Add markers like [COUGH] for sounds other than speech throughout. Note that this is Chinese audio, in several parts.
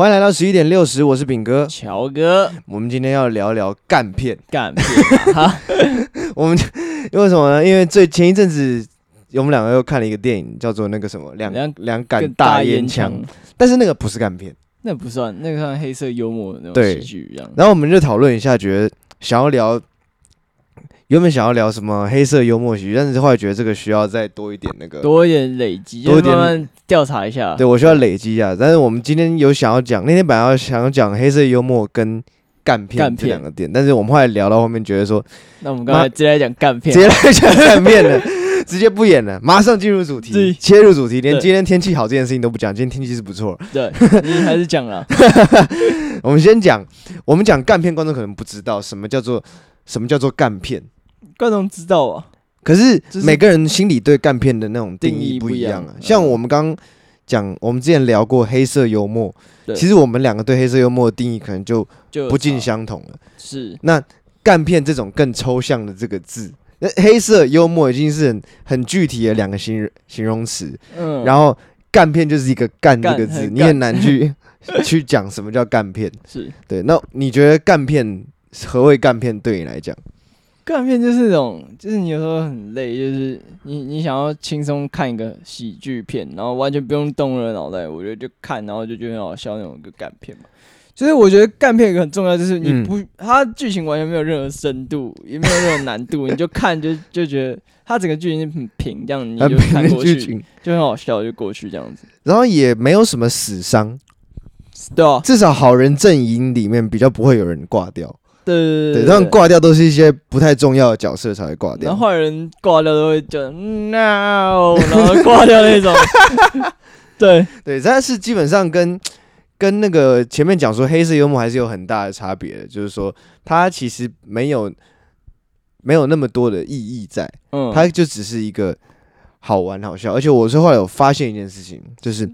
欢迎来到十一点六十，我是炳哥，乔哥。我们今天要聊聊干片，干片啊！[LAUGHS] 我们因为什么呢？因为最前一阵子，我们两个又看了一个电影，叫做那个什么两两两杆大烟枪，但是那个不是干片，那不算，那个算黑色幽默的那种喜剧一样。然后我们就讨论一下，觉得想要聊。原本想要聊什么黑色幽默喜剧，但是后来觉得这个需要再多一点那个，多一点累积，多一点调查一下。对，我需要累积一下。但是我们今天有想要讲，那天本来要想要讲黑色幽默跟干片这两个点，但是我们后来聊到后面觉得说，那我们刚才直接来讲干片，直接来讲干片了，[LAUGHS] [LAUGHS] 直接不演了，马上进入主题，切入主题，连今天天气好这件事情都不讲，今天天气是不错。对，你还是讲了。[LAUGHS] 我们先讲，我们讲干片，观众可能不知道什么叫做什么叫做干片。观众知道啊，可是每个人心里对干片的那种定义不一样啊。像我们刚讲，我们之前聊过黑色幽默，其实我们两个对黑色幽默的定义可能就不尽相同了。是，那干片这种更抽象的这个字，那黑色幽默已经是很很具体的两个形形容词。嗯，然后干片就是一个干这个字，你很难去 [LAUGHS] 去讲什么叫干片。是对，那你觉得干片何谓干片？对你来讲？干片就是那种，就是你有时候很累，就是你你想要轻松看一个喜剧片，然后完全不用动了脑袋，我觉得就看，然后就觉得很好笑那种一个干片嘛。就是我觉得干片一个很重要，就是你不，它剧情完全没有任何深度，也没有任何难度，你就看就就觉得它整个剧情很平，这样你就看过去，就很好笑，就过去这样子。然后也没有什么死伤，对啊，至少好人阵营里面比较不会有人挂掉。对对他们挂掉都是一些不太重要的角色才会挂掉，然后坏人挂掉都会叫 no，[LAUGHS] 然后挂掉那种。[LAUGHS] 对对，但是基本上跟跟那个前面讲说黑色幽默还是有很大的差别的，就是说它其实没有没有那么多的意义在，嗯，它就只是一个好玩好笑。而且我是后来有发现一件事情，就是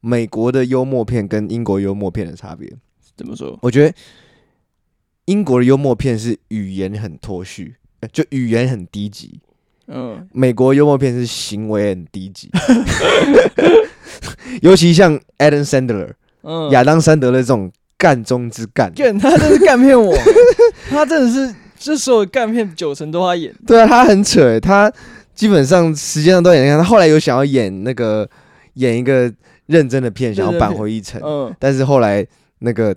美国的幽默片跟英国幽默片的差别。怎么说？我觉得。英国的幽默片是语言很脱序，就语言很低级。嗯，美国幽默片是行为很低级，[LAUGHS] 尤其像 Adam Sandler，嗯，亚当·山德勒这种干中之干，他真是干片我，他真的是 [LAUGHS] 这所有干片九成都他演。对啊，他很扯，他基本上时间上都演。他后来有想要演那个演一个认真的片，想要扳回一城，嗯，但是后来那个。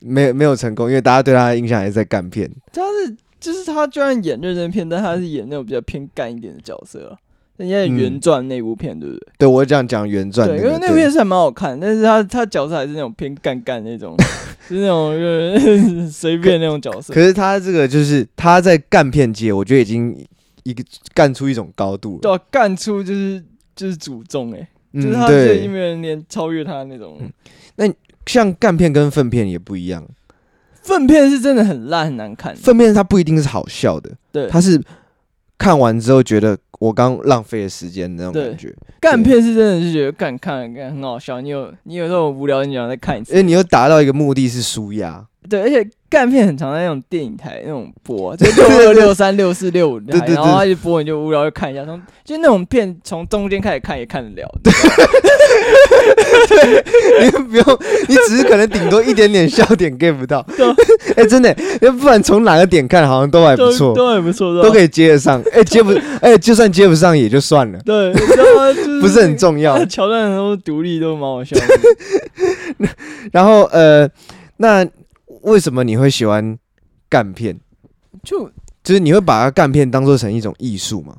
没有没有成功，因为大家对他的印象还是在干片。他是就是他，居然演认真片，但他是演那种比较偏干一点的角色。人家原传那部片，对不对？对，我这样讲原传，对，因为那部片是还蛮好看，但是他他角色还是那种偏干干那种，[LAUGHS] 就是那种随便那种角色。可是他这个就是他在干片界，我觉得已经一个干出一种高度了。对，干出就是就是祖宗哎，就是他这因为人连超越他那种。那。像干片跟粪片也不一样，粪片是真的很烂很难看，粪片它不一定是好笑的，对，它是看完之后觉得我刚浪费了时间那种感觉。干片是真的是觉得干看了干很好笑，你有你有那种无聊你想再看一次，因为你又达到一个目的是舒压，对，而且。干片很常在那种电影台那种播，就 [LAUGHS] 六二六三六四六五台，然后他一播你就无聊就看一下，从就那种片从中间开始看也看得了。[LAUGHS] 对，你不用，你只是可能顶多一点点笑点 get 不到。[LAUGHS] 哎，真的，要不然从哪个点看好像都还不错，都还不错，都可以接得上。哎，接不，哎，就算接不上也就算了。对，不是很重要。桥段都独立都蛮好笑的。然后呃，那。为什么你会喜欢干片？就就是你会把它干片当做成一种艺术吗？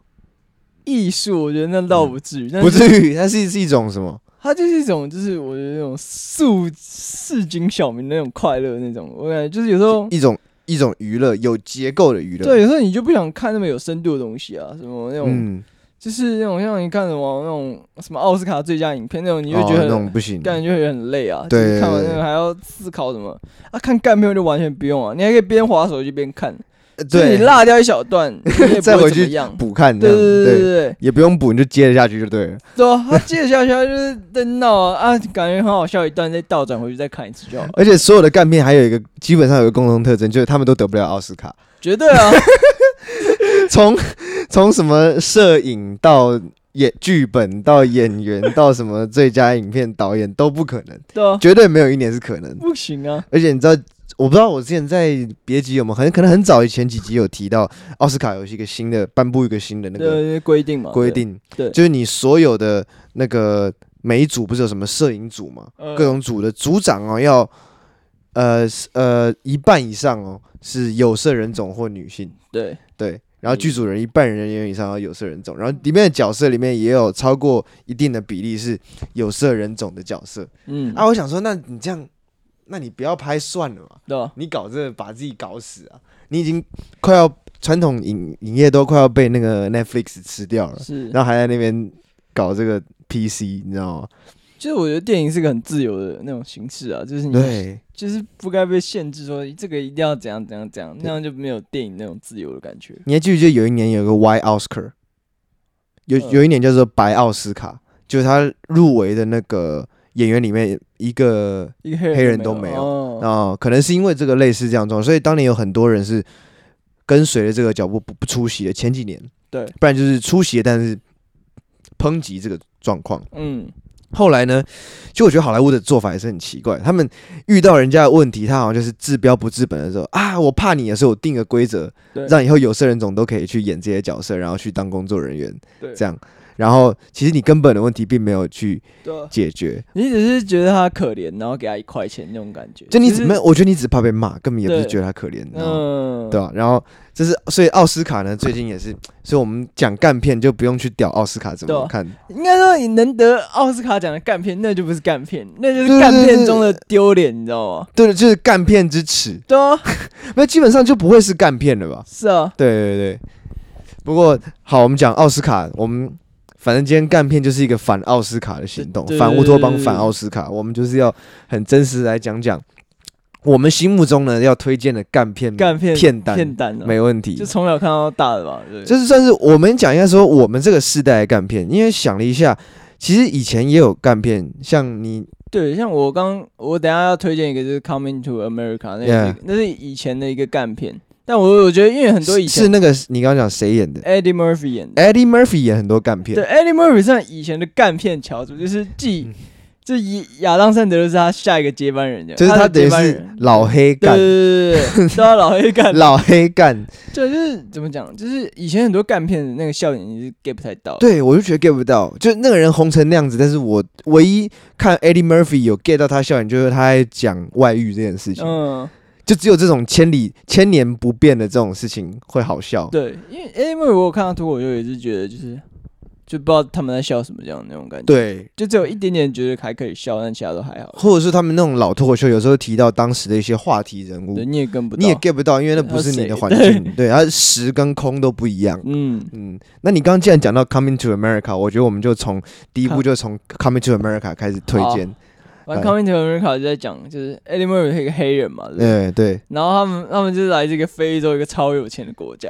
艺术，我觉得那倒不至于，不至于，它是是一种什么？它就是一种，就是我觉得那种市市井小民那种快乐那种。我感觉就是有时候一种一种娱乐，有结构的娱乐。对，有时候你就不想看那么有深度的东西啊，什么那种。嗯就是那种像你看什么那种什么奥斯卡最佳影片那种，你就觉得那种不行，感觉会很累啊。对，看完那个还要思考什么。啊？看干片就完全不用啊，你还可以边滑手机边看。对，你落掉一小段，[LAUGHS] 再回去补看。对对对对对，也不用补，你就接着下去就对了。对啊，他接着下去，他就是在闹啊啊，感觉很好笑一段，再倒转回去再看一次就好。而且所有的干片还有一个基本上有一个共同特征，就是他们都得不了奥斯卡。绝对。啊。从 [LAUGHS] 从什么摄影到演剧本到演员到什么最佳影片导演都不可能，对啊，绝对没有一年是可能，不行啊！而且你知道，我不知道我之前在别集有没有，很可能很早以前几集有提到，奥斯卡有一个新的颁布一个新的那个规定嘛，规定，对，就是你所有的那个每一组不是有什么摄影组嘛，各种组的组长哦要，呃呃一半以上哦是有色人种或女性，对。对。然后剧组人一半人员以上要有色人种，然后里面的角色里面也有超过一定的比例是有色人种的角色。嗯，啊，我想说，那你这样，那你不要拍算了嘛。对啊，你搞这个把自己搞死啊！你已经快要传统影影业都快要被那个 Netflix 吃掉了，是，然后还在那边搞这个 PC，你知道吗？其实我觉得电影是个很自由的那种形式啊，就是你对，就是不该被限制说这个一定要怎样怎样怎样，那样就没有电影那种自由的感觉。你还记不记得有一年有个 White Oscar，有有一年叫做白奥斯卡，就是他入围的那个演员里面一个黑人都没有。啊，可能是因为这个类似这样状，所以当年有很多人是跟随着这个脚步不不出席的。前几年。对，不然就是出席，但是抨击这个状况，嗯。后来呢，就我觉得好莱坞的做法也是很奇怪。他们遇到人家的问题，他好像就是治标不治本的时候啊，我怕你的时候，我定个规则，让以后有色人种都可以去演这些角色，然后去当工作人员，这样。然后其实你根本的问题并没有去解决，你只是觉得他可怜，然后给他一块钱那种感觉。就你只没？我觉得你只怕被骂，根本也不是觉得他可怜，嗯，对吧？然后就是所以奥斯卡呢，最近也是，所以我们讲干片就不用去屌奥斯卡怎么看。应该说你能得奥斯卡奖的干片，那就不是干片，那就是干片中的丢脸，你知道吗？对，就是干片之耻。对啊，[LAUGHS] 那基本上就不会是干片了吧？是啊，对对对。不过好，我们讲奥斯卡，我们。反正今天干片就是一个反奥斯卡的行动，反乌托邦，反奥斯卡。我们就是要很真实来讲讲，我们心目中呢要推荐的干片干片片单，片单没问题。就从小看到大的吧，对，就是算是我们讲一下说我们这个世代的干片，因为想了一下，其实以前也有干片，像你对，像我刚我等下要推荐一个就是 Coming to America，那个那是以前的一个干片。但我我觉得，因为很多以前是那个你刚刚讲谁演的？Eddie Murphy 演的。Eddie Murphy 演很多干片。对，Eddie Murphy 算以前的干片翘楚，就是继就以亚当·山德就是他下一个接班人，就是他等于是老黑干，对对对对，是他老黑干，老黑干。对，就是怎么讲，就是以前很多干片的那个笑点你是 get 不太到。对，我就觉得 get 不到，就那个人红成那样子，但是我唯一看 Eddie Murphy 有 get 到他笑点，就是他在讲外遇这件事情。嗯。就只有这种千里千年不变的这种事情会好笑。对，因为因为我有看到脱口秀，也是觉得就是就不知道他们在笑什么这样那种感觉。对，就只有一点点觉得还可以笑，但其他都还好。或者是他们那种老脱口秀，有时候提到当时的一些话题人物，你也跟不到，你也 get 不到，因为那不是你的环境。[LAUGHS] 对，对，它时跟空都不一样。嗯嗯。那你刚刚既然讲到 Coming to America，我觉得我们就从第一步就从 Coming to America 开始推荐。完，Coming to America 就在讲，就是 Eddie Murphy 是一个黑人嘛，对对，对。然后他们他们就是来这个非洲一个超有钱的国家，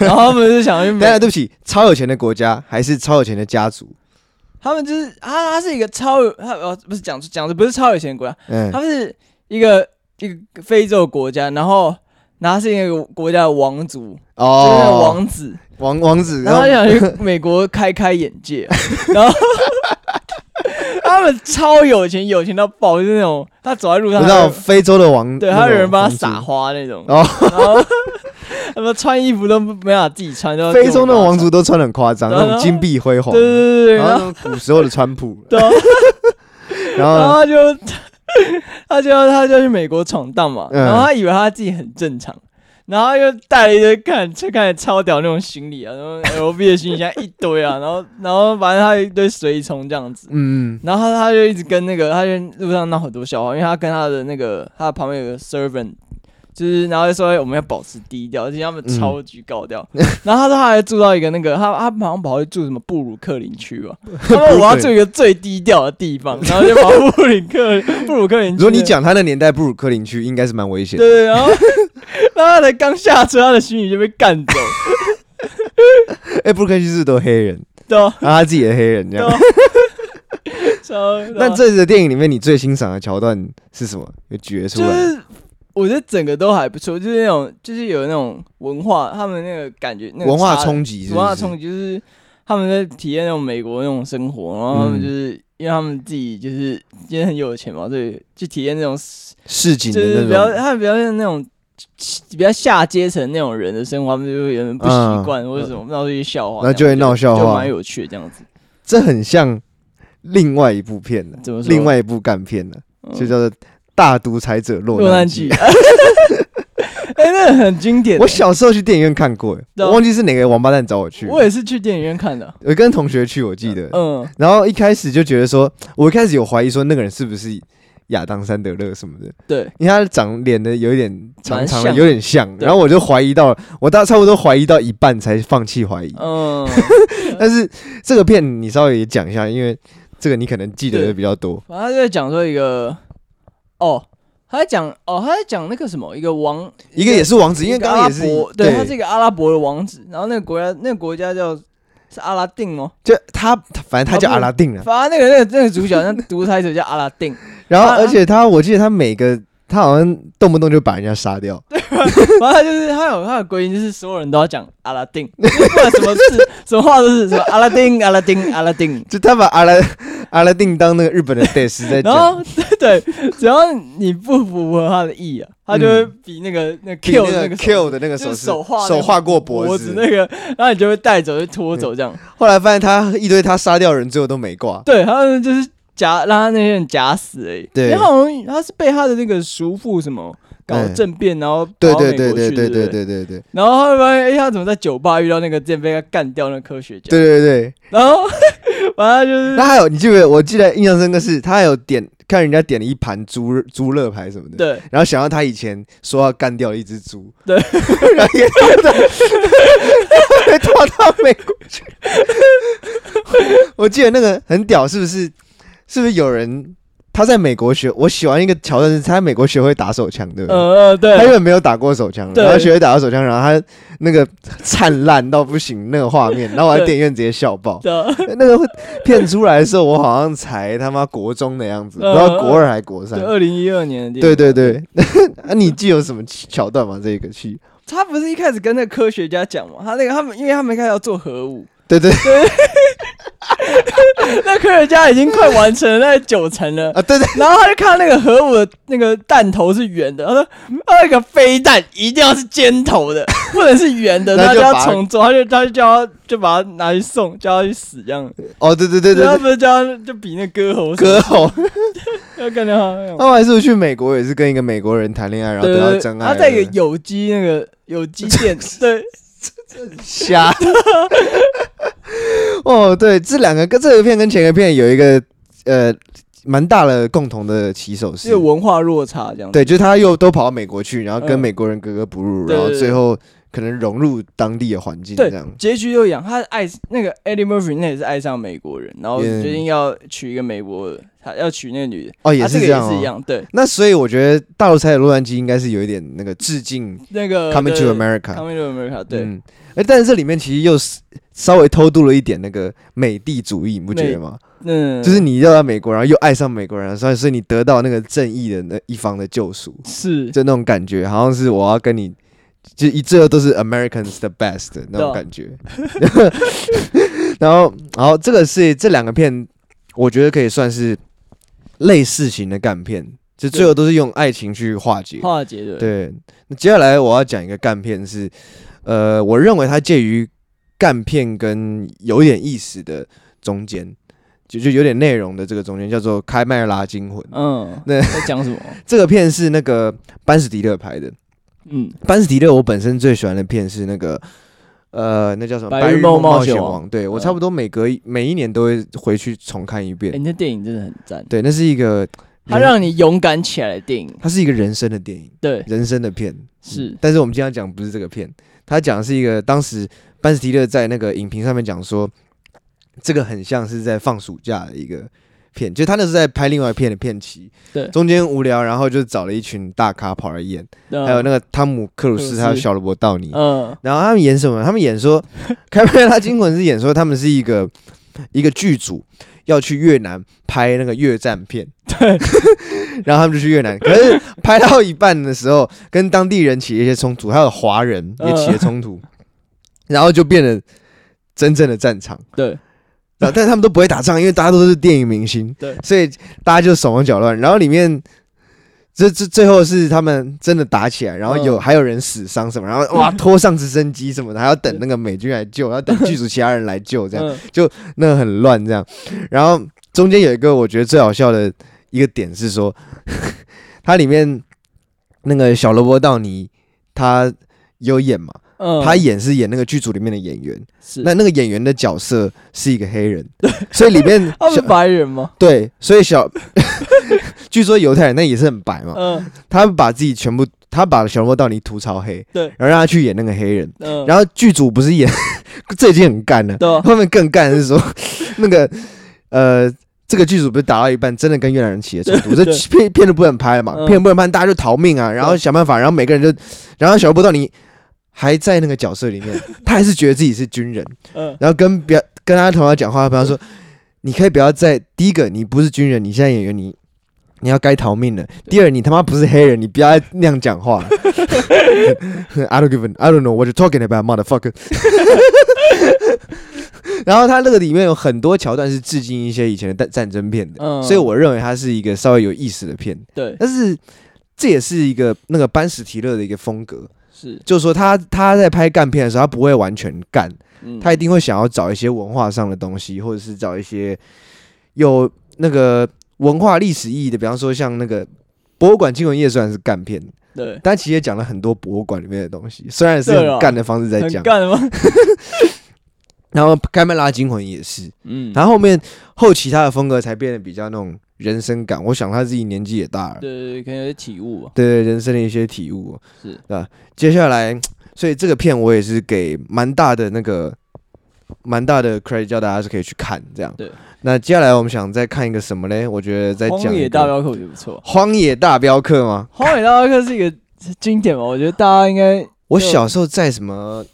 然后他们就想去。[LAUGHS] 等下，对不起，超有钱的国家还是超有钱的家族？他们就是啊他是一个超有他哦不是讲讲的不是超有钱的国家，嗯，他们是一个一个非洲国家，然后然后是一个国家的王族哦，就是王子王王子，然后他想去美国开开眼界，[LAUGHS] 然后。他们超有钱，有钱到爆，就是那种他走在路上，你知道非洲的王，对，还有人帮他撒花那种，然后 [LAUGHS] 他们穿衣服都没法自己穿，非洲那种王族都穿得很夸张，那种金碧辉煌，对对对，然后古时候的川普，对，然后 [LAUGHS] 他就 [LAUGHS] 他就要他就去美国闯荡嘛，然后他以为他自己很正常。然后又带了一堆看，就看起来超屌那种行李啊，然后 [LAUGHS] LV 的行李箱一堆啊，然后然后反正他一堆随从这样子，嗯，然后他他就一直跟那个，他就路上闹很多笑话，因为他跟他的那个他旁边有个 servant。就是，然后就说我们要保持低调，而且他们超级高调。嗯、[LAUGHS] 然后他说他还住到一个那个，他他好像跑去住什么布鲁克林区吧。[LAUGHS] 他说我要住一个最低调的地方，然后就跑布鲁克布鲁克林区。如果你讲他的年代，布鲁克林区应该是蛮危险的。对，然后然后他才刚下车，他的行李就被干走。[LAUGHS] 哎、欸，布鲁克林区是都黑人，[LAUGHS] 对啊，然后他自己的黑人这样。[LAUGHS] 超。那这次的电影里面，你最欣赏的桥段是什么？有举出来。就是我觉得整个都还不错，就是那种，就是有那种文化，他们那个感觉，那个、文化冲击，文化冲击就是他们在体验那种美国那种生活，然后他们就是、嗯、因为他们自己就是今天很有钱嘛，所以去体验那种市井的那种，就是比较他们比较像那种比较下阶层那种人的生活，他们就会有点不习惯、嗯、或者什么闹一些笑话，那就会闹笑话，就蛮有趣的这样子。这很像另外一部片的，怎么说？另外一部干片的，嗯、就叫做《大独裁者落难记》。哎、欸，那个很经典。我小时候去电影院看过，我忘记是哪个王八蛋找我去。我也是去电影院看的，我跟同学去，我记得。嗯。然后一开始就觉得说，我一开始有怀疑说那个人是不是亚当·山德勒什么的。对。因为他长脸的有一点长长的，有点像。然后我就怀疑到，我大差不多怀疑到一半才放弃怀疑。嗯。[LAUGHS] 但是这个片你稍微也讲一下，因为这个你可能记得的比较多。反正他就在讲说一个，哦。他在讲哦，他在讲那个什么，一个王，一个也是王子，因为刚刚也是，对，他是一个阿拉伯的王子，然后那个国家，那个国家叫是阿拉丁哦，就他，反正他叫阿拉丁啊，反正那个那个那个主角，那独裁者叫阿拉丁，然后而且他，我记得他每个。他好像动不动就把人家杀掉，对吧？然后他就是他有他的规定，就是所有人都要讲阿拉丁，不管什么事、[LAUGHS] 什么话都是什么阿拉丁、阿拉丁、阿拉丁，就他把阿拉阿拉丁当那个日本的大师在讲。然后对，只要你不符合他的意啊，他就会比那个那 kill 那个 kill 的那个手手画手画过脖子那个，然后你就会带走，就拖走这样。后来发现他一堆他杀掉人，最后都没挂。对，他们就是。假让他那些人假死哎、欸，对，然后他是被他的那个叔父什么搞政变，然后跑到美国去，对对对对对对对对，然后他发现哎，他怎么在酒吧遇到那个之前被他干掉那个科学家？对对对，然后完了就是，那还有你记不记得？我记得印象深刻是，他还有点看人家点了一盘猪猪肋排什么的，对，然后想到他以前说要干掉一只猪，[LAUGHS] 对，然后也被拖到美国去。[LAUGHS] 我记得那个很屌，是不是？是不是有人他在美国学？我喜欢一个桥段是他在美国学会打手枪，对不对？呃，对。他因为没有打过手枪，然后学会打到手枪，然后他那个灿烂到不行那个画面，然后我在 [LAUGHS] 电影院直接笑爆。那个片出来的时候，我好像才他妈国中的样子，不知道国二还国三。二零一二年。对对对。[LAUGHS] 那你记有什么桥段吗？这个戏？他不是一开始跟那个科学家讲吗？他那个他们，因为他们开始要做核武。对对对。[LAUGHS] 那科学家已经快完成了那九成了啊！对对，然后他就看到那个核武的那个弹头是圆的，他说：“那个飞弹一定要是尖头的，[LAUGHS] 不能是圆的。”他就要重做，他就他就叫他就把他拿去送，叫他去死这样。哦，对对对对，他不是叫他就比那割喉割喉，[LAUGHS] 他。他还是去美国，也是跟一个美国人谈恋爱，然后得到真爱。他在一个有机那个有机店，对，瞎。[LAUGHS] 哦，对，这两个跟这个片跟前个片有一个呃蛮大的共同的起手式，是文化落差这样。对，就是他又都跑到美国去，然后跟美国人格格不入，嗯、然后最后可能融入当地的环境这样。结局又一样，他爱那个 Eddie Murphy 那也是爱上美国人，然后决定要娶一个美国人，他要娶那个女的。哦，也是这样、哦，也是一样。对，那所以我觉得《大独裁者洛杉矶》应该是有一点那个致敬那个 Coming to America，Coming to America，对。嗯哎，但是这里面其实又是稍微偷渡了一点那个美帝主义，你不觉得吗？嗯，就是你要到美国，然后又爱上美国人，所以所以你得到那个正义的那一方的救赎，是就那种感觉，好像是我要跟你，就一切都是 Americans the best 的那种感觉。[LAUGHS] 然后，然后这个是这两个片，我觉得可以算是类似型的干片，就最后都是用爱情去化解，化解的。对，那接下来我要讲一个干片是。呃，我认为它介于干片跟有点意思的中间，就就有点内容的这个中间，叫做《开麦拉惊魂》。嗯，[LAUGHS] 那在讲什么？[LAUGHS] 这个片是那个班斯迪勒拍的。嗯，班斯迪勒，我本身最喜欢的片是那个，呃，那叫什么《白日梦冒险王》。对，我差不多每隔一每一年都会回去重看一遍。欸，那电影真的很赞。对，那是一个它让你勇敢起来的电影。它是一个人生的电影，对，人生的片是。嗯，但是我们今天讲不是这个片。他讲的是一个当时班斯提勒在那个影评上面讲说，这个很像是在放暑假的一个片，就他那是在拍另外一片的片期，对，中间无聊，然后就找了一群大咖跑来演，还有那个汤姆克鲁斯，还有小罗伯道尼，嗯，然后他们演什么？他们演说《[LAUGHS] 开麦拉惊魂》是演说他们是一个一个剧组要去越南拍那个越战片，对。[LAUGHS] 然后他们就去越南，可是拍到一半的时候，跟当地人起了一些冲突，还有华人也起了冲突，然后就变得真正的战场。对，但是他们都不会打仗，因为大家都是电影明星。对，所以大家就手忙脚乱。然后里面。这这最后是他们真的打起来，然后有、嗯、还有人死伤什么，然后哇 [LAUGHS] 拖上直升机什么的，还要等那个美军来救，要等剧组其他人来救，这样就那个很乱这样。然后中间有一个我觉得最好笑的一个点是说，[LAUGHS] 它里面那个小罗伯道尼他有演嘛。他演是演那个剧组里面的演员，是那那个演员的角色是一个黑人，所以里面 [LAUGHS] 他是白人吗？对，所以小据说犹太人那也是很白嘛，嗯，他把自己全部他把小罗伯道尼涂超黑，对，然后让他去演那个黑人，嗯，然后剧组不是演 [LAUGHS] 这已经很干了，对，后面更干的是说 [LAUGHS] 那个呃这个剧组不是打到一半真的跟越南人起了冲突，[LAUGHS] 这片片都不能拍了嘛，片不能拍，大家就逃命啊，然后想办法，然后每个人就，然后小罗伯道尼。还在那个角色里面，他还是觉得自己是军人，嗯，然后跟别跟他同样讲话，比方说，你可以不要再第一个，你不是军人，你现在演员，你你要该逃命了。第二，你他妈不是黑人，你不要那样讲话。[LAUGHS] I don't give a, I don't know what you're talking about, motherfucker。[LAUGHS] 然后他那个里面有很多桥段是致敬一些以前的战战争片的，嗯，所以我认为它是一个稍微有意思的片。对，但是这也是一个那个班史提勒的一个风格。是，就是说他他在拍干片的时候，他不会完全干，嗯、他一定会想要找一些文化上的东西，或者是找一些有那个文化历史意义的，比方说像那个博物馆惊魂夜虽然是干片，对，但其实也讲了很多博物馆里面的东西，虽然是用干的方式在讲，干的吗？[LAUGHS] 然后开麦拉惊魂也是，嗯，然后后面后期他的风格才变得比较那种。人生感，我想他自己年纪也大了，对对对，可能有些体悟，对对，人生的一些体悟，是啊。接下来，所以这个片我也是给蛮大的那个蛮大的 credit，叫大家是可以去看这样。对，那接下来我们想再看一个什么嘞？我觉得在讲《荒野大镖客》就不错，《荒野大镖客》吗？《荒野大镖客》是一个经典嘛？我觉得大家应该，我小时候在什么，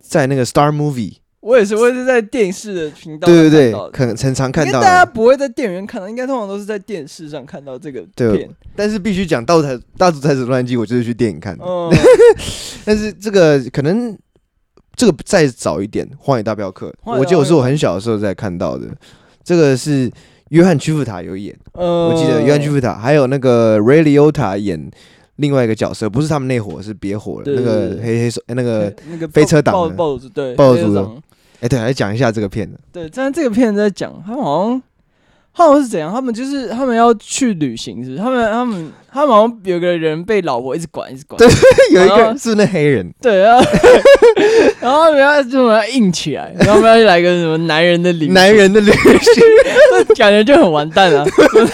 在那个 Star Movie。我也是，我也是在电视的频道对对对，可能常常看到。大家不会在电影院看到，应该通常都是在电视上看到这个片。对，但是必须讲《大才大才子乱记》，我就是去电影看的。嗯、[LAUGHS] 但是这个可能这个再早一点，《荒野大镖客》，我记得我是我很小的时候在看到的。这个是约翰·屈服塔有演，呃、我记得约翰·屈服塔还有那个 Ray Liotta 演。另外一个角色不是他们那伙，是别伙了，那个黑黑手，那个那个飞车党的暴族，对，暴族的。哎，对，来讲一下这个片子。对，但这个片子在讲，他好像。他们是怎样？他们就是他们要去旅行，是不是？他们他们他们好像有个人被老婆一直管，一直管。对，[LAUGHS] 有一个人是那黑人。对啊，[LAUGHS] 然后他们要就要硬起来，然后我们要来个什么男人的旅行，男人的旅行，[LAUGHS] 感觉就很完蛋啊！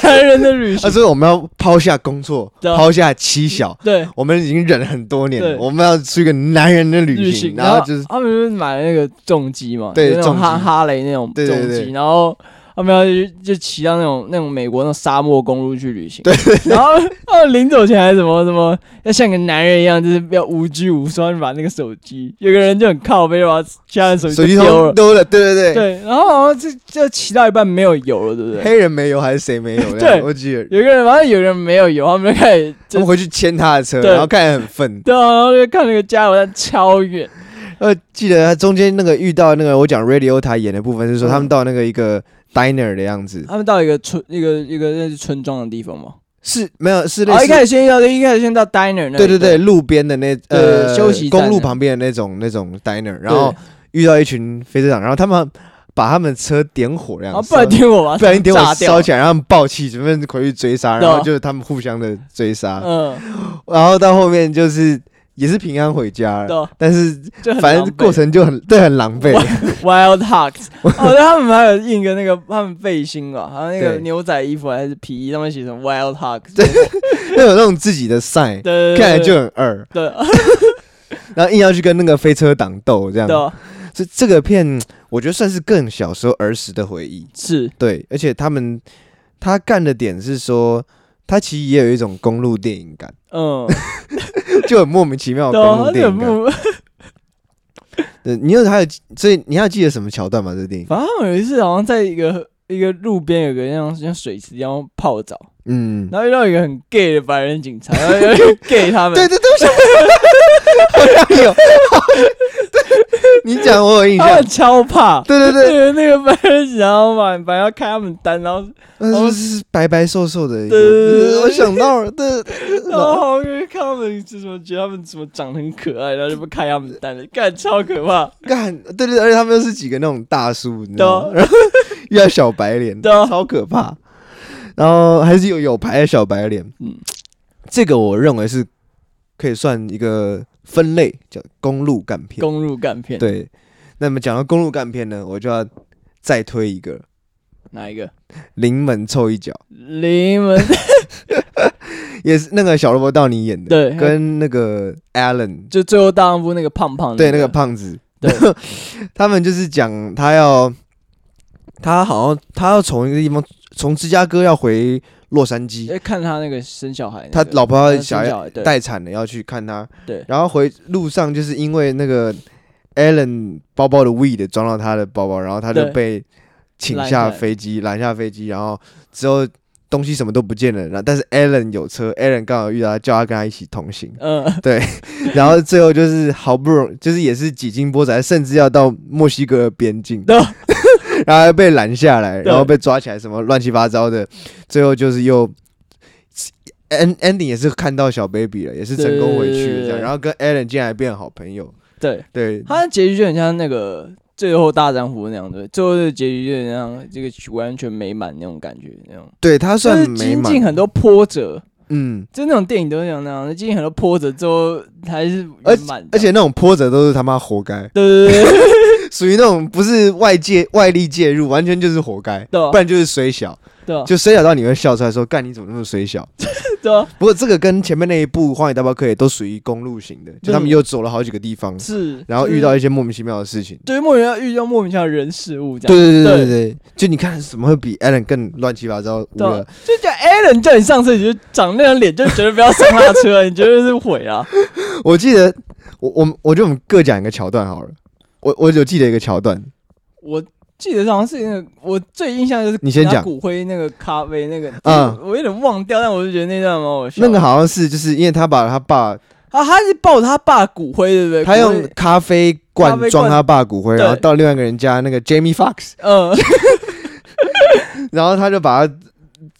男人的旅行，所以我们要抛下工作，抛下妻小。对，我们已经忍了很多年了，我们要去一个男人的旅行。然后就是他们就是买了那个重机嘛，对，那种哈哈雷那种重机，然后。他们要去就骑到那种那种美国那种沙漠公路去旅行，对，然后他们临走前还什么什么，要像个男人一样，就是不要无拘无束，就把那个手机，有个人就很靠背，把其他人手机丢了，丢了，对对对，对，然后好像就就骑到一半没有油了，对不对？黑人没油还是谁没油？对，我记得有个人，反正有人没有油，他们就开始他们回去牵他的车，然后看起来很愤，对，啊然后就看那个加油站超远，呃，记得他中间那个遇到那个我讲 Radio 他演的部分，是说他们到那个一个。Diner 的样子，他们到一个村，一个一个那是村庄的地方吗？是没有，是类似。一开始先到，一开始先到 Diner 那。对对对，路边的那呃休息公路旁边的那种那种 Diner，然后遇到一群飞车党，然后他们把他们车点火，这样子。不然点火吧？不然点火烧起来，然后他们爆气，准备回去追杀，然后就是他们互相的追杀。嗯，然后到后面就是。也是平安回家了，但是反正过程就很对，很狼狈。Wild Hogs，[LAUGHS] 哦，他们还有印个那个他们背心啊，好像那个牛仔衣服还是皮衣，他们写成 Wild Hogs，对，又 [LAUGHS] 有那种自己的 sign，看起来就很二。对，[LAUGHS] 然后硬要去跟那个飞车党斗，这样。这这个片我觉得算是更小时候儿时的回忆。是对，而且他们他干的点是说。他其实也有一种公路电影感，嗯，[LAUGHS] 就很莫名其妙的公路电影感。[LAUGHS] 对，你有还有，所以你还记得什么桥段吗？这个电影？反正有一次好像在一个一个路边有个像像水池一样泡澡，嗯，然后遇到一个很 gay 的白人警察，然后 [LAUGHS] gay 他们，对对对，[LAUGHS] 好像有。你讲我有印象，超怕。对对对，那个白人然后嘛，本来要开他们单，然后然后是白白瘦瘦的。对对对，我想到了，对。然后因为看他们是什么，觉得他们怎么长得很可爱，然后就不开他们单了，干超可怕。干，对对，而且他们又是几个那种大叔，你知道吗？然后遇到小白脸，对超可怕。然后还是有有牌的小白脸，嗯，这个我认为是可以算一个分类，叫公路干片。公路干片，对。那么讲到公路干片呢，我就要再推一个，哪一个？临门凑一脚。临门 [LAUGHS] 也是那个小萝卜道你演的，对，跟那个 Alan，就最后大丈夫那个胖胖的，对，那个胖子，对，[LAUGHS] 他们就是讲他要，他好像他要从一个地方。从芝加哥要回洛杉矶，看他那个生小孩，他老婆小孩待产了，要去看他。对，然后回路上就是因为那个 Alan 包包的 weed 装到他的包包，然后他就被请下飞机，拦下飞机，然后之后东西什么都不见了。然后但是 Alan 有车，Alan 刚好遇到他，叫他跟他一起同行。嗯，[LAUGHS] 对。然后最后就是好不容易，就是也是几经波折，甚至要到墨西哥的边境。[LAUGHS] 然后被拦下来，然后被抓起来，什么乱七八糟的，最后就是又 ending 也是看到小 baby 了，也是成功回去这样，然后跟 Allen 竟然变好朋友。对对，他的结局就很像那个最后大丈夫那样的，最后的结局就很像这个完全美满那种感觉那种。对他算美满，经历很多波折，嗯，就那种电影都是讲那样，经历很多波折之后还是圆满，而且那种波折都是他妈活该。对对对。属于那种不是外界外力介入，完全就是活该，对，不然就是水小，对，就水小到你会笑出来说：“干你怎么那么水小？” [LAUGHS] 对。不过这个跟前面那一部《荒野大镖客》也都属于公路型的，就他们又走了好几个地方，是，然后遇到一些莫名其妙的事情，对，莫名其妙遇到莫名其妙的人事物，这样。对对对对对，就你看怎么会比 Alan 更乱七八糟？对，就叫 Alan 叫你上车，你就长那张脸，就觉得不要上他车，你绝对是毁啊！[LAUGHS] 我记得，我我我觉得我们各讲一个桥段好了。我我有记得一个桥段，我记得好像是那个，我最印象就是你先讲。骨灰那个咖啡那个，嗯，我有点忘掉，但我就觉得那段蛮好笑。那个好像是就是因为他把他爸，啊，他是抱着他爸骨灰，对不对？他用咖啡罐装他爸骨灰，然后到另外一个人家那个 Jamie Foxx，嗯，[LAUGHS] [LAUGHS] 然后他就把他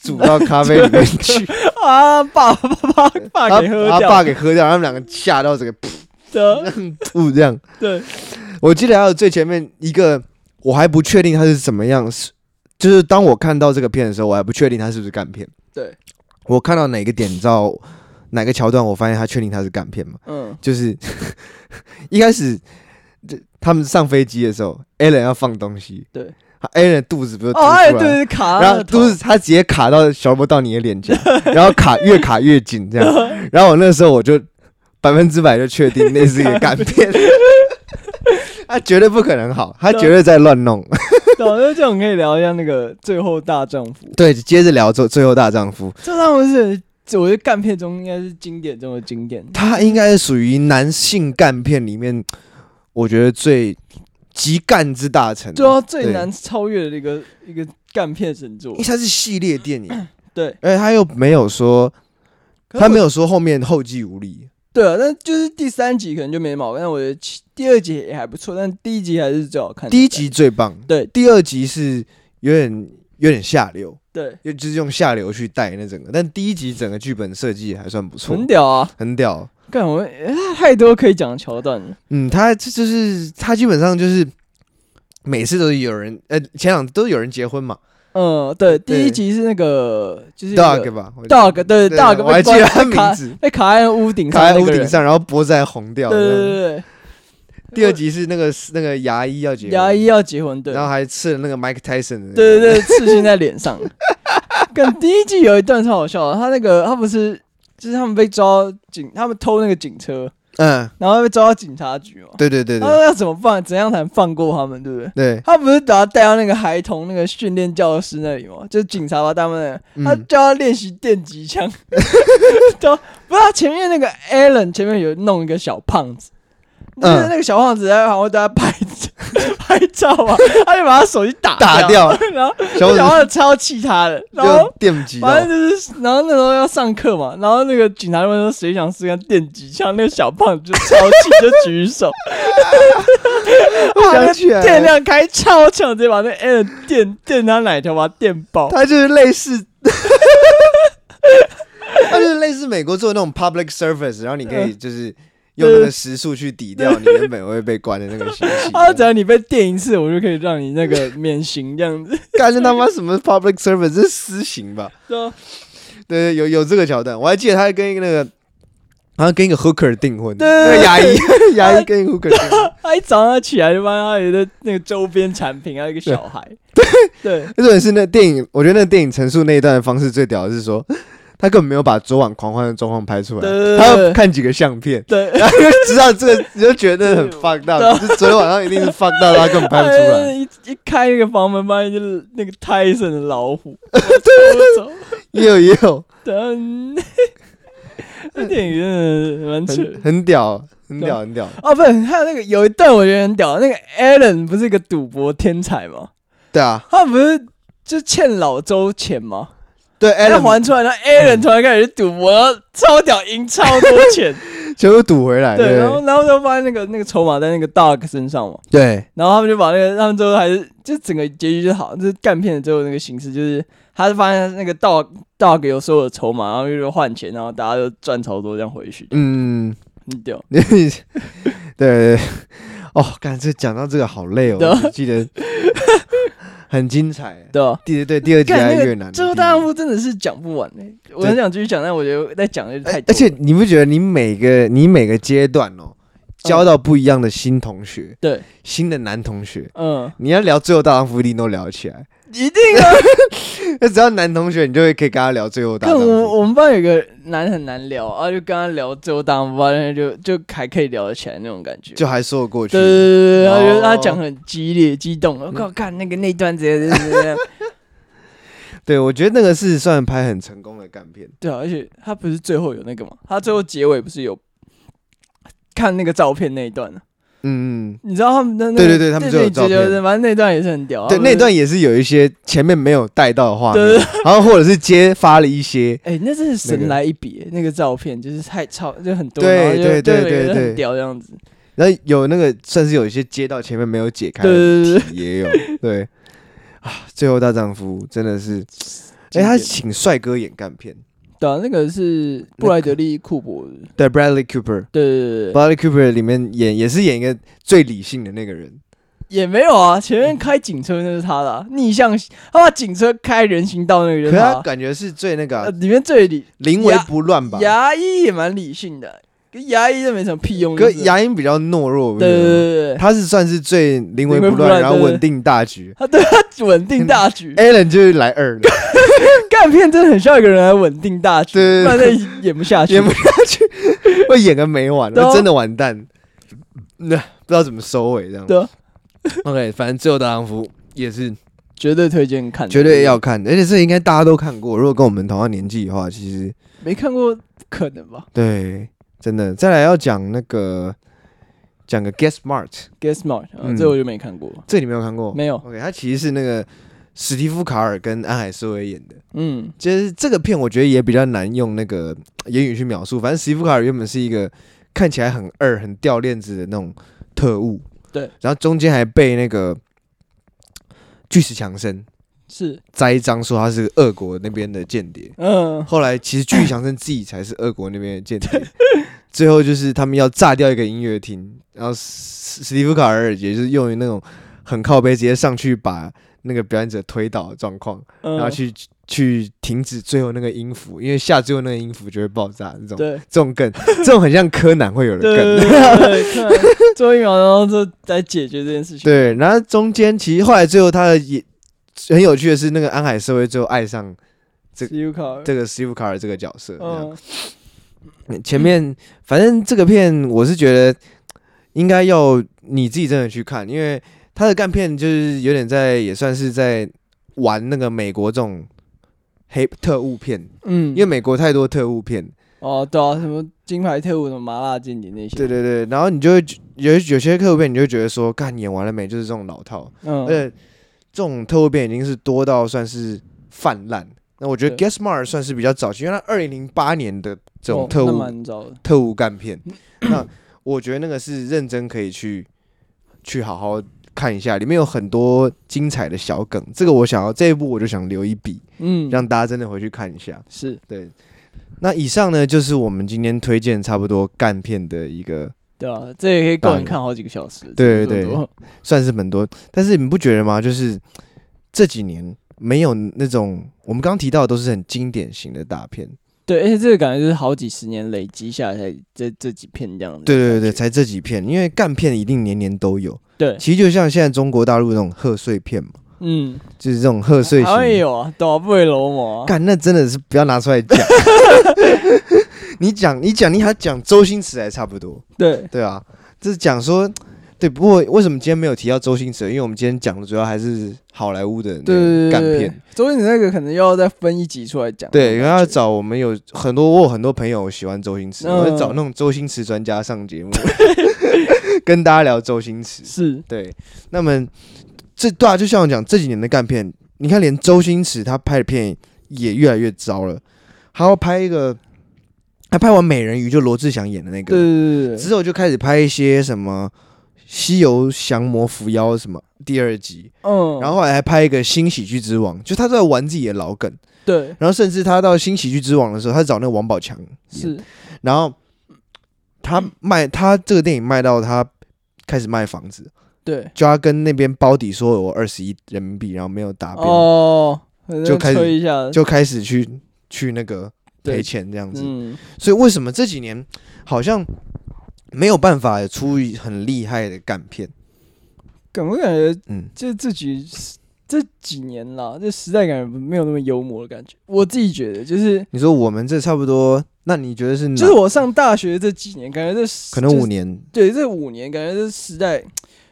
煮到咖啡里面去，啊，爸爸爸爸给喝掉，他爸给喝掉，他们两个吓到这个噗，[LAUGHS] 吐这样，对。我记得还有最前面一个，我还不确定他是怎么样，是就是当我看到这个片的时候，我还不确定他是不是干片。对，我看到哪个点，你知道哪个桥段，我发现他确定他是干片嘛？嗯，就是 [LAUGHS] 一开始他们上飞机的时候，Alan 要放东西，对，Alan 肚子不是凸出来，哦、对卡，然后肚子他直接卡到小罗伯道尼的脸颊，[LAUGHS] 然后卡越卡越紧这样，然后我那个时候我就百分之百就确定那是一个干片。[LAUGHS] 他绝对不可能好，他绝对在乱弄。对，那这种可以聊一下那个 [LAUGHS]《最后大丈夫》。对，接着聊《最最后大丈夫》。这丈夫是，我觉得干片中应该是经典中的经典。他应该是属于男性干片里面，我觉得最极干之大成，对啊，最难超越的一个一个干片神作。因为它是系列电影，[COUGHS] 对，而且他又没有说，他没有说后面后继无力。对啊，那就是第三集可能就没毛病，但我觉得第二集也还不错，但第一集还是最好看的。第一集最棒，对，第二集是有点有点下流，对，又就是用下流去带那整个，但第一集整个剧本设计还算不错，很屌啊，很屌。干我太多可以讲的桥段了。嗯，他这就是他基本上就是每次都是有人，呃，前两都是有人结婚嘛。嗯，对，第一集是那个就是 Doug 吧，Doug 对 Doug，我还记得他名字，被卡在屋顶上，卡在屋顶上，然后脖子还红掉。对对对。第二集是那个那个牙医要结婚，牙医要结婚，对，然后还刺了那个 Mike Tyson 的，对对对，刺青在脸上。[LAUGHS] 跟第一集有一段超好笑的，他那个他不是就是他们被抓警，他们偷那个警车。嗯，然后被抓到警察局嘛？对对对对。他说要怎么办？怎样才能放过他们？对不对？对。他不是把他带到那个孩童那个训练教室那里吗？就是警察把他们，他教他练习电击枪。[LAUGHS] 教不是他前面那个 Allen 前面有弄一个小胖子，就是那个小胖子在旁边都在拍拍照啊，他就把他手机打打掉，然后小胖子超气他的，然后电击，反正就是，然后那时候要上课嘛，然后那个警察问说谁想试看电击枪，那个小胖子就超气就举手，想起来，电量开超强，直接把那 Allen 电电他奶头，把他电爆，他就是类似。[LAUGHS] 它就是类似美国做的那种 public service，然后你可以就是用那个时速去抵掉你原本会被关的那个刑期。啊，只要你被电一次，我就可以让你那个免刑这样子。[LAUGHS] 干他妈什么 public service？这是私刑吧？对，对，有有这个桥段，我还记得他还跟一个那个，好像跟一个 hooker 订婚，对，那个牙医，[LAUGHS] 牙医跟一个 hooker 订婚。他一早上起来就发现他有的那个周边产品，还有一个小孩。对 [LAUGHS] 对，重点是那电影，我觉得那电影陈述那一段的方式最屌的是说。他根本没有把昨晚狂欢的状况拍出来，他要看几个相片，对，然后就知道这个，你就觉得很 fucked up，[LAUGHS] 就昨天晚上一定是 fucked up，他根本拍不出来。一一开那个房门，发现就是那个泰森的老虎，对。对也有也有，[LAUGHS] 那电影真的蛮扯，很屌，很屌，很屌。哦，不是，还有那个有一段我觉得很屌，那个 Allen 不是一个赌博天才吗？对啊，他不是就欠老周钱吗？对，Allen 还出来，然后 Allen 突然开始赌博，然后超屌，赢超多钱，[LAUGHS] 全部赌回来。对，然后然后就发现那个那个筹码在那个 Dog 身上嘛。对，然后他们就把那个，他们最后还是就整个结局就好，就是干片的最后那个形式，就是他是发现那个 Dog Dog 有所有的筹码，然后又换钱，然后大家就赚超多这样回去。嗯，很屌。对 [LAUGHS] 对，哦，刚才讲到这个好累哦，我记得。很精彩，对第？对对对，第二集还越南。最后大丈夫真的是讲不完呢。我很想继续讲，但我觉得再讲就太。而且你不觉得你每个你每个阶段哦，交到不一样的新同学，对，新的男同学，嗯，你要聊最后大丈夫一定都聊起来，一定啊。那 [LAUGHS] 只要男同学，你就会可以跟他聊最后大丈夫。我我们班有个男很难聊啊，就跟他聊最后大丈夫，发现就就还可以聊得起来那种感觉，就还说得过去。对对对，然后觉得他讲很激烈、激动，我靠，看那个那段直接是这样。对，我觉得那个是算拍很成功的干片。对啊，而且他不是最后有那个吗？他最后结尾不是有看那个照片那一段呢？嗯嗯，你知道他们的那对对对，他们就有照片，反正那段也是很屌。对，那段也是有一些前面没有带到的画面，然后或者是揭发了一些。哎，那真是神来一笔，那个照片就是太超，就很多，对对对对对，很屌这样子。然后有那个算是有一些接到前面没有解开的题，也有对啊。最后大丈夫真的是，哎，他请帅哥演干片。对啊，那个是布莱德利·库珀。对，Bradley Cooper。对对对，Bradley Cooper 里面演也是演一个最理性的那个人。也没有啊，前面开警车那是他的逆向，他把警车开人行道那个人。可他感觉是最那个，里面最理，临危不乱吧？牙医也蛮理性的。跟牙医都没什么屁用，可牙医比较懦弱，对对对，他是算是最临危不乱，然后稳定大局。[LAUGHS] 他对他稳定大局，[LAUGHS] Allen 就是来二的。[LAUGHS] 干片真的很需要一个人来稳定大局，不然演不下去，演不下去会演个没完，那真的完蛋。那不知道怎么收尾这样。对，OK，反正最后大丈夫也是绝对推荐看，绝对要看，而且这应该大家都看过。如果跟我们同样年纪的话，其实没看过可能吧？对。真的，再来要讲那个，讲个 Get Smart，Get Smart，嗯，这我就没看过，这你没有看过？没有。OK，他其实是那个史蒂夫卡尔跟安海瑟薇演的，嗯，其实这个片我觉得也比较难用那个 [TSK] 言语去描述。反正史蒂夫卡尔原本是一个看起来很二、很掉链子的那种特务，对，然后中间还被那个 [TSK] 巨石强森。是。栽赃说他是俄国那边的间谍，嗯，后来其实巨石强森自己才是俄国那边的间谍，[LAUGHS] 最后就是他们要炸掉一个音乐厅，然后史史蒂夫卡尔也就是用于那种很靠背直接上去把那个表演者推倒的状况，然后去去停止最后那个音符，因为下最后那个音符就会爆炸，这种对。这种梗，这种很像柯南会有的梗，对，最后一秒然后就在解决这件事情，对，然后中间其实后来最后他的也。很有趣的是，那个安海社会最后爱上这个这个史蒂夫卡尔这个角色。嗯，前面反正这个片我是觉得应该要你自己真的去看，因为他的干片就是有点在也算是在玩那个美国这种黑特务片。嗯，因为美国太多特务片。哦，对啊，什么金牌特务什么麻辣间谍那些。对对对，然后你就会有有些特务片，你就觉得说，干演完了没？就是这种老套。嗯。而且这种特务片已经是多到算是泛滥。那我觉得《Get Smart》算是比较早期，因为它二零零八年的这种特务、哦、特务干片。那我觉得那个是认真可以去去好好看一下，里面有很多精彩的小梗。这个我想要这一部我就想留一笔，嗯，让大家真的回去看一下。是对。那以上呢，就是我们今天推荐差不多干片的一个。对啊，这也可以够你看好几个小时。对对对，算是蛮多。但是你们不觉得吗？就是这几年没有那种我们刚刚提到的都是很经典型的大片。对，而且这个感觉就是好几十年累积下来才这这几片这样子。对对对，才这几片，因为干片一定年年都有。对，其实就像现在中国大陆那种贺岁片嘛，嗯，就是这种贺岁。好像有啊，倒背如流嘛。干，那真的是不要拿出来讲。[LAUGHS] 你讲，你讲，你还讲周星驰还差不多。对对啊，就是讲说。对，不过为什么今天没有提到周星驰？因为我们今天讲的主要还是好莱坞的干片。周星驰那个可能又要再分一集出来讲。对，因为要找我们有很多，我有很多朋友喜欢周星驰，嗯、我会找那种周星驰专家上节目，[LAUGHS] 跟大家聊周星驰。是对。那么这对啊，就像我讲这几年的干片，你看连周星驰他拍的片也越来越糟了，还要拍一个。他拍完《美人鱼》就罗志祥演的那个，对对对，之后就开始拍一些什么。《西游降魔伏妖》什么第二集，嗯，然后后来还拍一个《新喜剧之王》，就他在玩自己的老梗，对。然后甚至他到《新喜剧之王》的时候，他找那个王宝强，是。然后他卖他这个电影卖到他开始卖房子，对，就他跟那边包底说有二十亿人民币，然后没有达标，哦，就开始就开始去去那个赔钱这样子。嗯，所以为什么这几年好像？没有办法出很厉害的干片，感不感觉？嗯，就这几这几年啦，这时代感觉没有那么幽默的感觉。我自己觉得，就是你说我们这差不多，那你觉得是？就是我上大学这几年，感觉这可能五年，对，这五年感觉这时代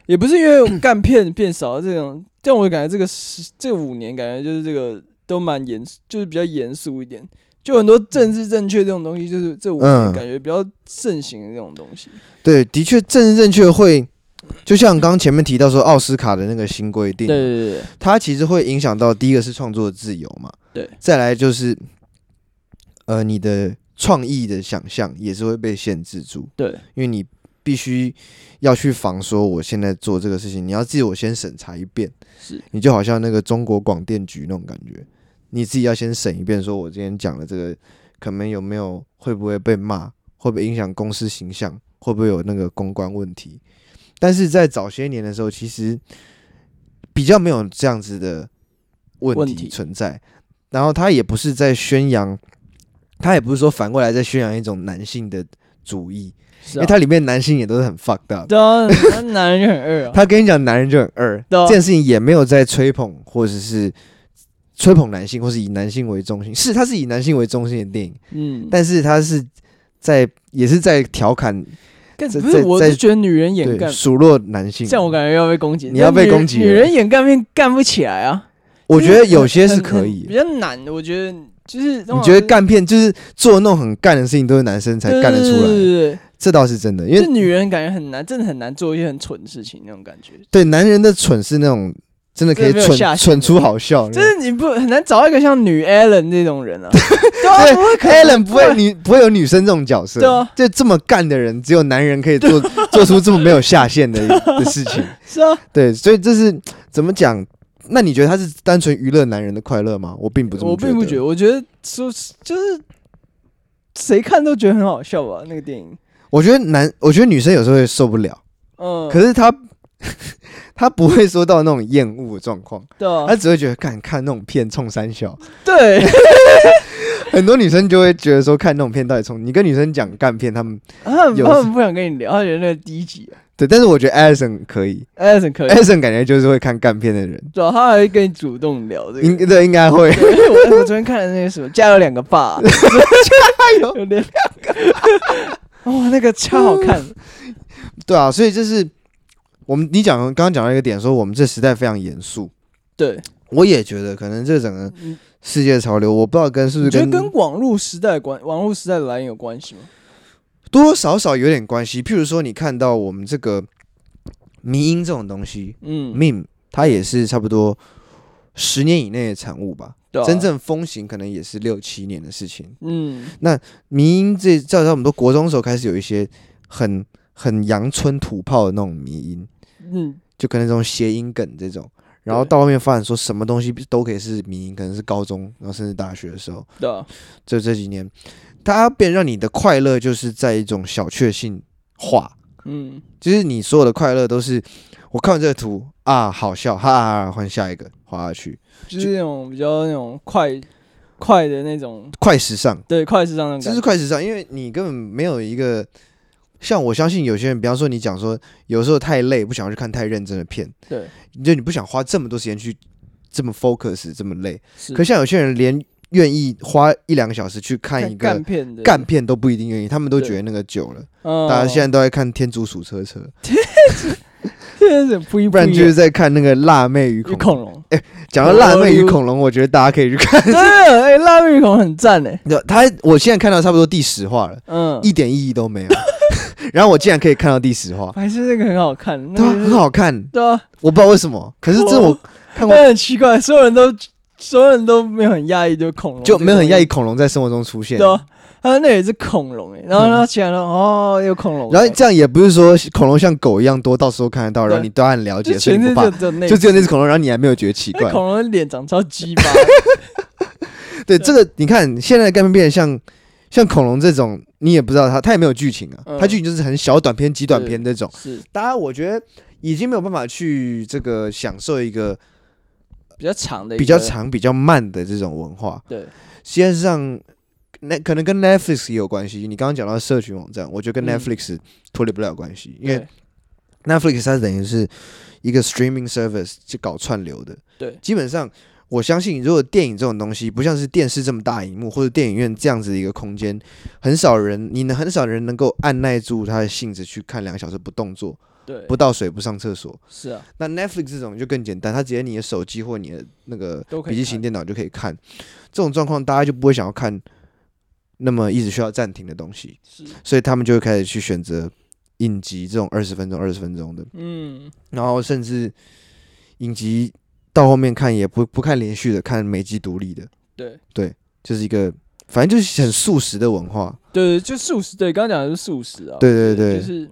也不是因为干片变少这种，但我感觉这个时这五年感觉就是这个都蛮严，就是比较严肃一点。就很多政治正确这种东西，就是这我感觉比较盛行的这种东西。嗯、对，的确，政治正确会，就像刚刚前面提到说奥斯卡的那个新规定，对对对，它其实会影响到第一个是创作的自由嘛，对，再来就是，呃，你的创意的想象也是会被限制住，对，因为你必须要去防说我现在做这个事情，你要自己我先审查一遍，是。你就好像那个中国广电局那种感觉。你自己要先审一遍，说我今天讲的这个可能有没有会不会被骂，会不会影响公司形象，会不会有那个公关问题？但是在早些年的时候，其实比较没有这样子的问题存在。然后他也不是在宣扬，他也不是说反过来在宣扬一种男性的主义，因为他里面男性也都是很 fucked up，对啊，[LAUGHS] 男人就很二。他跟你讲，男人就很二，这件事情也没有在吹捧或者是。吹捧男性，或是以男性为中心，是他是以男性为中心的电影，嗯，但是他是在也是在调侃，不是，我是觉得女人演干。数落男性，像我感觉要被攻击，你要被攻击，女人演干片干不起来啊，我觉得有些是可以，比较难的，我觉得就是你觉得干片就是做那种很干的事情，都是男生才干得出来，这倒是真的，因为女人感觉很难，真的很难做一些很蠢的事情那种感觉，对，男人的蠢是那种。真的可以蠢蠢出好笑，就是你不很难找一个像女 Ellen 那种人啊。[LAUGHS] 对，Allen 不会女不会有女生这种角色，对就这么干的人，只有男人可以做 [LAUGHS] 做出这么没有下限的的事情。[LAUGHS] 是啊，对，所以这是怎么讲？那你觉得他是单纯娱乐男人的快乐吗？我并不这么觉得，我并不觉得，我觉得说就是谁看都觉得很好笑吧。那个电影，我觉得男，我觉得女生有时候会受不了。嗯，可是他。[LAUGHS] 他不会说到那种厌恶的状况，对啊，他只会觉得看看那种片冲三小，对，[LAUGHS] 很多女生就会觉得说看那种片到底冲，你跟女生讲干片，他们他们他们不想跟你聊，他觉得那个低级啊，对，但是我觉得 Alison 可以，Alison 可以，Alison 感觉就是会看干片的人，主要他还会跟你主动聊这个，应对应该会，我我昨天看的那个什么，[LAUGHS] 家有两个爸，家有有两个，哇，那个超好看，对啊，所以就是。我们你讲刚刚讲到一个点，说我们这时代非常严肃。对，我也觉得可能这整个世界潮流，我不知道跟是不是跟跟网络时代关网络时代的来源有关系吗？多多少少有点关系。譬如说，你看到我们这个迷音这种东西，嗯，meme 它也是差不多十年以内的产物吧。啊、真正风行可能也是六七年的事情。嗯，那迷音这照在我们都国中的时候开始有一些很很阳春土炮的那种迷音，嗯，就可能这种谐音梗这种，然后到后面发展说什么东西都可以是迷音，可能是高中，然后甚至大学的时候。对、啊，就这几年，它变让你的快乐就是在一种小确幸化。嗯，就是你所有的快乐都是我看完这个图啊，好笑，哈哈哈，换下一个，滑下去。就是那种比较那种快快的那种快时尚，对，快时尚的，这是快时尚，因为你根本没有一个像我相信有些人，比方说你讲说有时候太累，不想要去看太认真的片，对，就你不想花这么多时间去这么 focus 这么累，是可像有些人连愿意花一两个小时去看一个干片干片都不一定愿意，他们都觉得那个久了，对大家现在都在看《天竺鼠车车 [LAUGHS] 天》。不然就是在看那个辣妹与恐龙。哎，讲到辣妹与恐龙，我觉得大家可以去看。[LAUGHS] 真的，哎，辣妹与恐龙很赞哎。他我现在看到差不多第十话了，嗯，一点意义都没有。然后我竟然可以看到第十话，还是那个很好看，对，很好看。对啊，我不知道为什么，可是这我看过，很奇怪，所有人都所有人都没有很讶异，就恐龙就没有很讶异恐龙在生活中出现。对他那也是恐龙哎，然后他起来了，哦，有恐龙。然后这样也不是说恐龙像狗一样多，到时候看得到，然后你都很了解，所以不怕。就只有那只恐龙，然后你还没有觉得奇怪。恐龙的脸长超鸡巴。[LAUGHS] 对，这个你看，现在的干嘛变得像像恐龙这种，你也不知道它，它也没有剧情啊，它剧情就是很小短片、极短片那种。是，大家我觉得已经没有办法去这个享受一个比较长的、比较长、比较慢的这种文化。对，实际上。那可能跟 Netflix 也有关系。你刚刚讲到社群网站，我觉得跟 Netflix 脱离不了关系，嗯、因为 Netflix 它等于是一个 streaming service，就搞串流的。对，基本上我相信，如果电影这种东西不像是电视这么大荧幕或者电影院这样子的一个空间，很少人，你能很少人能够按耐住他的性子去看两个小时不动作，对，不倒水不上厕所。是啊，那 Netflix 这种就更简单，它直接你的手机或你的那个笔记型电脑就可以看。这种状况大家就不会想要看。那么一直需要暂停的东西，是，所以他们就会开始去选择影集这种二十分钟、二十分钟的，嗯，然后甚至影集到后面看也不不看连续的，看每集独立的，对。对，就是一个反正就是很速食的文化，对，就速食，对，刚刚讲的是速食啊，对对对，就是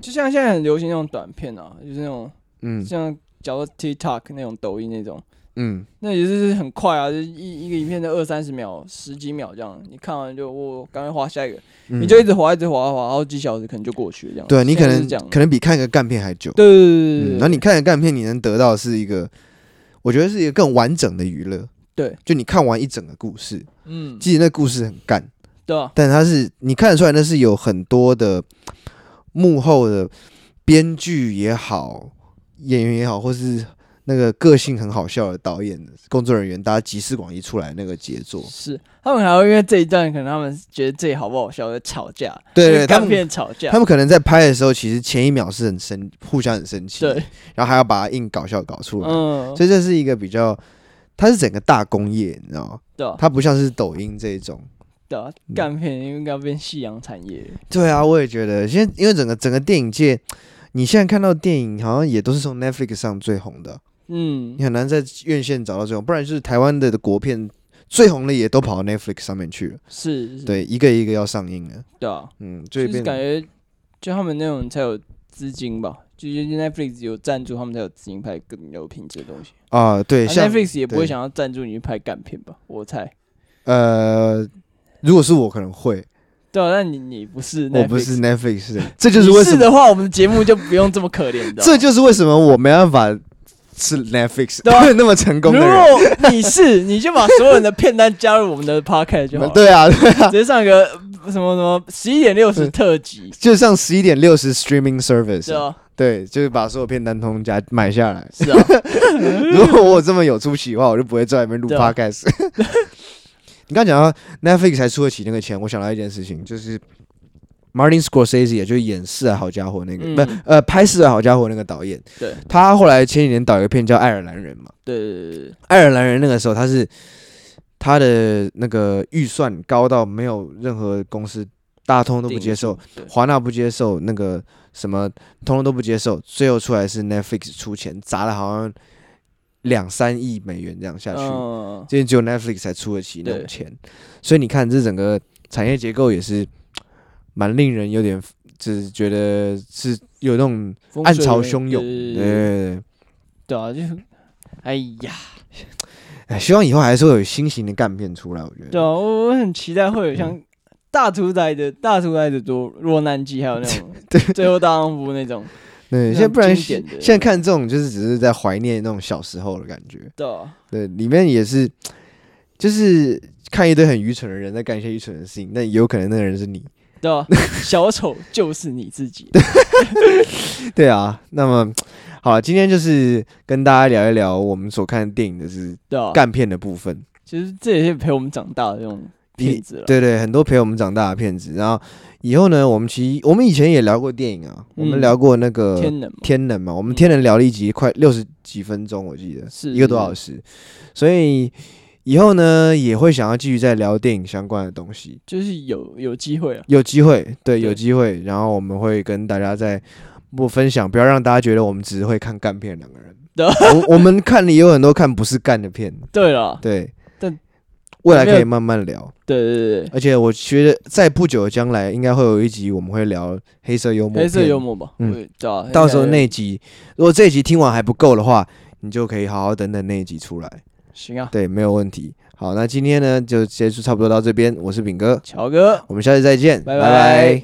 就像现在很流行那种短片啊，就是那种，嗯，像假如 TikTok 那种抖音那种。嗯，那也是很快啊，就一一个影片的二三十秒、十几秒这样，你看完就我赶快滑下一个，嗯、你就一直滑，一直滑，滑好几小时可能就过去了这样。对，你可能可能比看一个干片还久。对对对对对。然后你看个干片，你能得到的是一个，我觉得是一个更完整的娱乐。对，就你看完一整个故事，嗯，即实那故事很干，对啊，但它是你看得出来，那是有很多的幕后的编剧也好，演员也好，或是。那个个性很好笑的导演、工作人员，大家集思广益出来那个杰作，是他们还会因为这一段，可能他们觉得这里好不好笑，在吵架。对，对对，他们吵架，他们可能在拍的时候，其实前一秒是很生，互相很生气，对，然后还要把它硬搞笑搞出来。嗯，所以这是一个比较，它是整个大工业，你知道吗？对、啊，它不像是抖音这一种。对啊，干片应该要变夕阳产业。对啊，我也觉得，现在因为整个整个电影界，你现在看到电影好像也都是从 Netflix 上最红的。嗯，你很难在院线找到这种，不然就是台湾的的国片最红的也都跑到 Netflix 上面去了。是，是，对，一个一个要上映了。对啊，嗯，就是感觉就他们那种才有资金吧，就是 Netflix 有赞助，他们才有资金拍更有品质的东西啊。对，像 Netflix 也不会想要赞助你去拍干片吧？我猜。呃，如果是我可能会。对啊，那你你不是，我不是 Netflix 的，[LAUGHS] 这就是为什么的话，我们的节目就不用这么可怜的。这就是为什么我没办法。是 Netflix 对、啊、[LAUGHS] 那么成功的人，如果你是，你就把所有人的片单加入我们的 Podcast 就好了。[LAUGHS] 对啊，对啊，直接上一个什么什么十一点六十特辑，就上十一点六十 Streaming Service。对啊，对，就是把所有片单通加买下来。是啊，[LAUGHS] 如果我这么有出息的话，我就不会在外面录 Podcast。啊、你刚讲到 Netflix 才出得起那个钱，我想到一件事情，就是。Martin Scorsese 也就是演《四海好家伙》那个，嗯、不呃拍《四海好家伙》那个导演，对，他后来前几年导一个片叫《爱尔兰人》嘛，对对对对，爱尔兰人那个时候他是他的那个预算高到没有任何公司大家通通都不接受，华纳不接受，那个什么通通都不接受，最后出来是 Netflix 出钱砸了好像两三亿美元这样下去，嗯、这只有 Netflix 才出得起那种钱，所以你看这整个产业结构也是蛮令人有点，就是觉得是有那种暗潮汹涌，对对对，对啊，就哎呀。哎希望以后还是会有新型的干片出来，我觉得。对啊，我我很期待会有像大屠宰的、嗯、大屠宰的多落难记，还有那种 [LAUGHS] 对最后大丈夫那种。对，现在不然现在看这种就是只是在怀念那种小时候的感觉。对啊，对，里面也是就是看一堆很愚蠢的人在干一些愚蠢的事情，那有可能那个人是你。对啊，[LAUGHS] 小丑就是你自己。[LAUGHS] 对啊，那么。好，今天就是跟大家聊一聊我们所看的电影的是干片的部分。其实这也是陪我们长大的这种片子了。对，对对，很多陪我们长大的片子。然后以后呢，我们其实我们以前也聊过电影啊，嗯、我们聊过那个天能天能嘛，我们天能聊了一集快六十几分钟，我记得是一个多小时。所以以后呢，也会想要继续再聊电影相关的东西，就是有有机会啊，有机会，对，对有机会。然后我们会跟大家再。不分享，不要让大家觉得我们只是会看干片两个人。[LAUGHS] 对，我我们看里有很多看不是干的片。对了，对，但未来可以慢慢聊。对对对，而且我觉得在不久的将来，应该会有一集我们会聊黑色幽默。黑色幽默吧，嗯，对，到时候那集，如果这一集听完还不够的话，你就可以好好等等那一集出来。行啊，对，没有问题。好，那今天呢就结束差不多到这边。我是炳哥，乔哥，我们下次再见，拜拜。